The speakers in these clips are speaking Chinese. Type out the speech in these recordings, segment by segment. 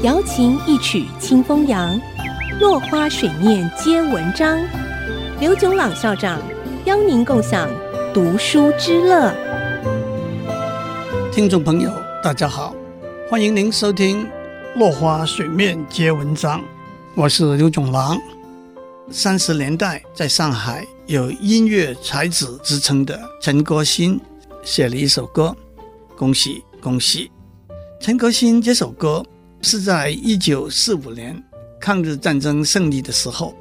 瑶琴一曲清风扬，落花水面皆文章。刘炯朗校长邀您共享读书之乐。听众朋友，大家好，欢迎您收听《落花水面皆文章》，我是刘炯朗。三十年代在上海有音乐才子之称的陈歌辛写了一首歌，恭喜恭喜！陈歌辛这首歌是在一九四五年抗日战争胜利的时候，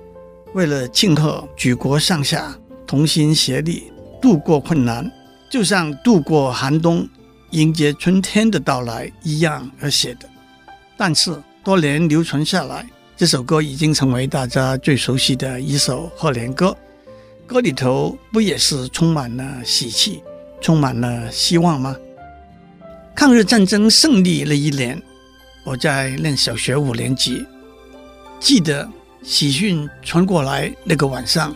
为了庆贺举国上下同心协力度过困难，就像度过寒冬、迎接春天的到来一样而写的。但是多年流传下来，这首歌已经成为大家最熟悉的一首贺年歌。歌里头不也是充满了喜气，充满了希望吗？抗日战争胜利那一年，我在念小学五年级，记得喜讯传过来那个晚上，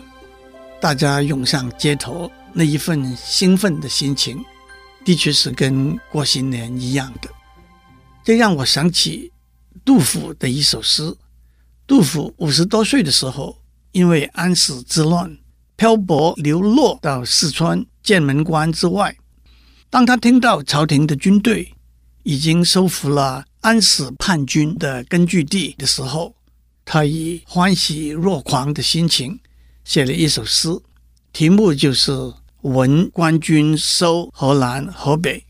大家涌上街头，那一份兴奋的心情，的确是跟过新年一样的。这让我想起杜甫的一首诗。杜甫五十多岁的时候，因为安史之乱，漂泊流落到四川剑门关之外。当他听到朝廷的军队已经收复了安史叛军的根据地的时候，他以欢喜若狂的心情写了一首诗，题目就是《闻官军收河南河北，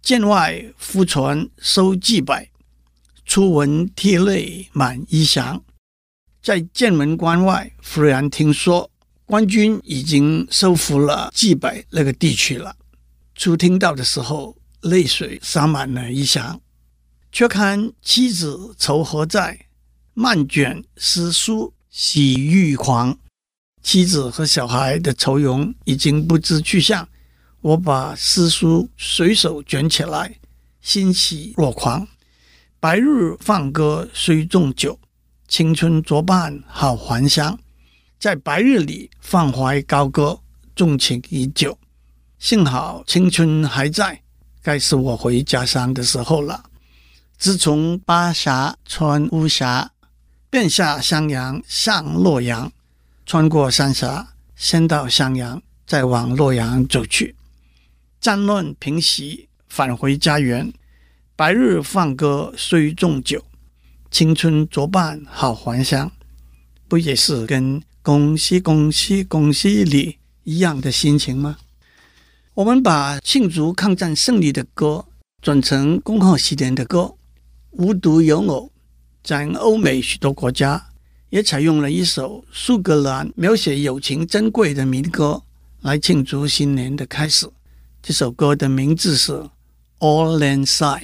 剑外忽传收蓟北，初闻涕泪满衣裳》。在剑门关外，忽然听说官军已经收复了蓟北那个地区了。初听到的时候，泪水洒满了衣裳。却看妻子愁何在，漫卷诗书喜欲狂。妻子和小孩的愁容已经不知去向，我把诗书随手卷起来，欣喜若狂。白日放歌须纵酒，青春作伴好还乡。在白日里放怀高歌，纵情已久。幸好青春还在，该是我回家乡的时候了。自从巴峡穿巫峡，便下襄阳上洛阳，穿过三峡，先到襄阳，再往洛阳走去。战乱平息，返回家园。白日放歌须纵酒，青春作伴好还乡。不也是跟恭喜恭喜恭喜你一样的心情吗？我们把庆祝抗战胜利的歌转成恭贺新年的歌，无独有偶，在欧美许多国家也采用了一首苏格兰描写友情珍贵的民歌来庆祝新年的开始。这首歌的名字是《Auld Lang Syne》，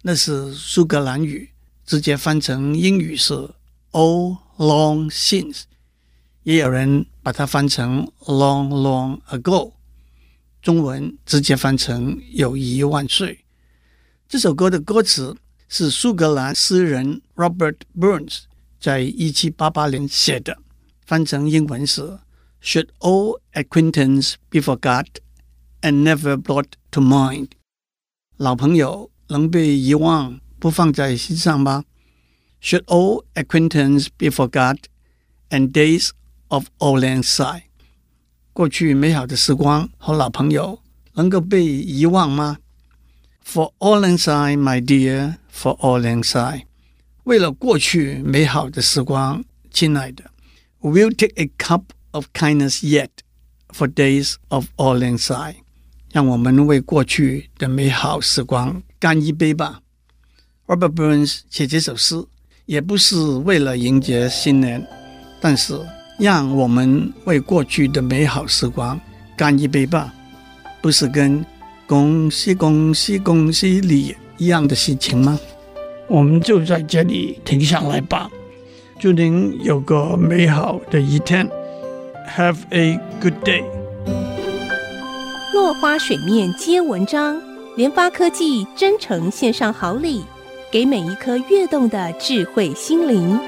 那是苏格兰语，直接翻成英语是《All Long Since》，也有人把它翻成《Long Long Ago》。中文直接翻成“友谊万岁”。这首歌的歌词是苏格兰诗人 Robert Burns 在一七八八年写的，翻成英文是 “Should all acquaintance be forgot and never brought to mind？” 老朋友能被遗忘，不放在心上吗？“Should all acquaintance be forgot and days of auld lang syne？” 过去美好的时光和老朋友能够被遗忘吗 ？For auld lang syne, my dear, for auld lang syne。为了过去美好的时光，亲爱的，We'll take a cup of kindness yet for days of auld lang syne。让我们为过去的美好时光干一杯吧。Robert Burns 写这首诗也不是为了迎接新年，但是。让我们为过去的美好时光干一杯吧，不是跟 恭喜恭喜恭喜你一样的事情吗？我们就在这里停下来吧。祝您有个美好的一天，Have a good day。落花水面皆文章，联发科技真诚献上好礼，给每一颗跃动的智慧心灵。